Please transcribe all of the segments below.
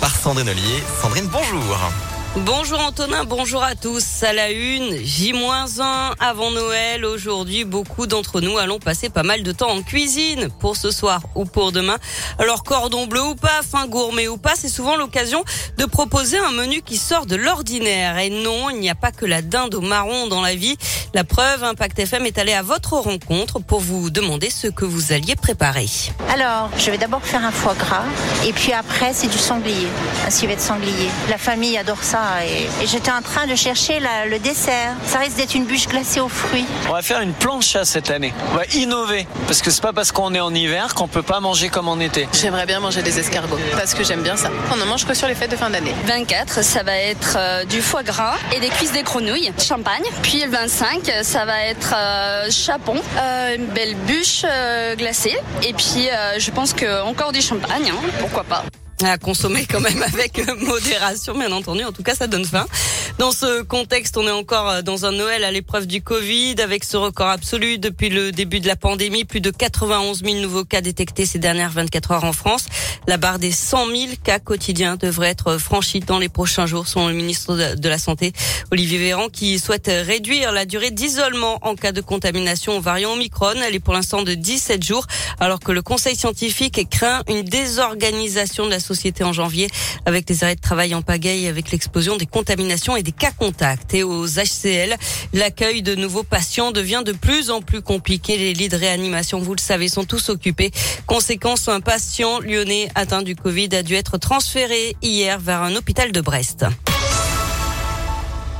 par Sandrine Ollier. Sandrine, bonjour. Bonjour Antonin, bonjour à tous. À la une, J-1 avant Noël. Aujourd'hui, beaucoup d'entre nous allons passer pas mal de temps en cuisine pour ce soir ou pour demain. Alors cordon bleu ou pas, fin gourmet ou pas, c'est souvent l'occasion de proposer un menu qui sort de l'ordinaire. Et non, il n'y a pas que la dinde au marron dans la vie. La preuve, Impact FM est allé à votre rencontre pour vous demander ce que vous alliez préparer. Alors, je vais d'abord faire un foie gras et puis après, c'est du sanglier, un civet de sanglier. La famille adore ça et, j'étais en train de chercher le dessert. Ça risque d'être une bûche glacée aux fruits. On va faire une plancha cette année. On va innover parce que c'est pas parce qu'on est en hiver qu'on peut pas manger comme en été. J'aimerais bien manger des escargots parce que j'aime bien ça. On ne mange que sur les fêtes de fin d'année? 24, ça va être euh, du foie gras et des cuisses des grenouilles, champagne. Puis le 25, ça va être euh, chapon, euh, une belle bûche glacée et puis je pense que encore du champagne, hein, pourquoi pas à consommer quand même avec modération, bien entendu. En tout cas, ça donne faim. Dans ce contexte, on est encore dans un Noël à l'épreuve du Covid, avec ce record absolu depuis le début de la pandémie, plus de 91 000 nouveaux cas détectés ces dernières 24 heures en France. La barre des 100 000 cas quotidiens devrait être franchie dans les prochains jours, selon le ministre de la Santé, Olivier Véran, qui souhaite réduire la durée d'isolement en cas de contamination au variant Omicron. Elle est pour l'instant de 17 jours, alors que le Conseil scientifique craint une désorganisation de la société en janvier avec des arrêts de travail en pagaille, avec l'explosion des contaminations et des cas contacts. Et aux HCL, l'accueil de nouveaux patients devient de plus en plus compliqué. Les lits de réanimation, vous le savez, sont tous occupés. Conséquence, un patient lyonnais atteint du Covid a dû être transféré hier vers un hôpital de Brest.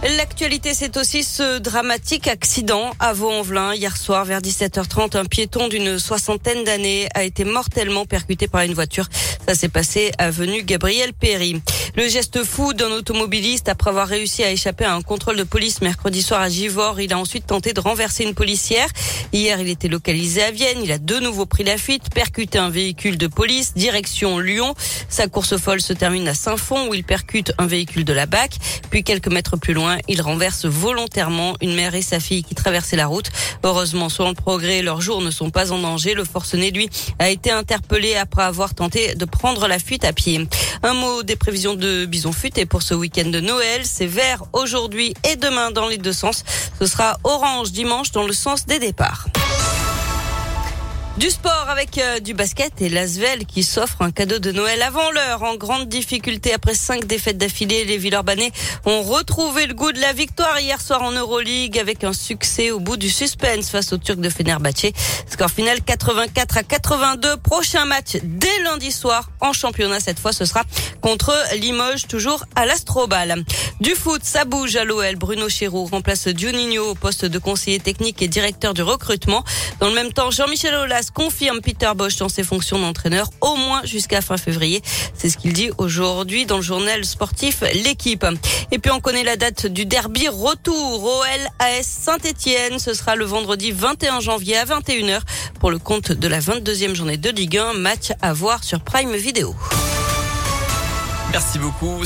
L'actualité, c'est aussi ce dramatique accident à Vaux-en-Velin. Hier soir, vers 17h30, un piéton d'une soixantaine d'années a été mortellement percuté par une voiture. Ça s'est passé avenue Gabriel Péry. Le geste fou d'un automobiliste après avoir réussi à échapper à un contrôle de police mercredi soir à Givors. Il a ensuite tenté de renverser une policière. Hier, il était localisé à Vienne. Il a de nouveau pris la fuite, percuté un véhicule de police, direction Lyon. Sa course folle se termine à Saint-Fond où il percute un véhicule de la BAC. Puis quelques mètres plus loin, il renverse volontairement une mère et sa fille qui traversaient la route. Heureusement, selon le progrès, leurs jours ne sont pas en danger. Le forcené, lui, a été interpellé après avoir tenté de prendre la fuite à pied. Un mot des prévisions de Bison Futé pour ce week-end de Noël. C'est vert aujourd'hui et demain dans les deux sens. Ce sera orange dimanche dans le sens des départs. Du sport avec euh, du basket et l'Asvel qui s'offre un cadeau de Noël avant l'heure. En grande difficulté après cinq défaites d'affilée, les Villeurbanais ont retrouvé le goût de la victoire hier soir en Euroleague avec un succès au bout du suspense face aux Turcs de Fenerbahçe. Score final 84 à 82. Prochain match dès lundi soir en championnat. Cette fois, ce sera contre Limoges, toujours à l'Astrobal. Du foot, ça bouge à l'OL. Bruno Chéroux remplace Juninho au poste de conseiller technique et directeur du recrutement. Dans le même temps, Jean-Michel Aulas confirme Peter Bosch dans ses fonctions d'entraîneur au moins jusqu'à fin février. C'est ce qu'il dit aujourd'hui dans le journal sportif L'équipe. Et puis on connaît la date du derby retour OL AS Saint-Etienne. Ce sera le vendredi 21 janvier à 21h pour le compte de la 22e journée de Ligue 1. Match à voir sur Prime Video. Merci beaucoup.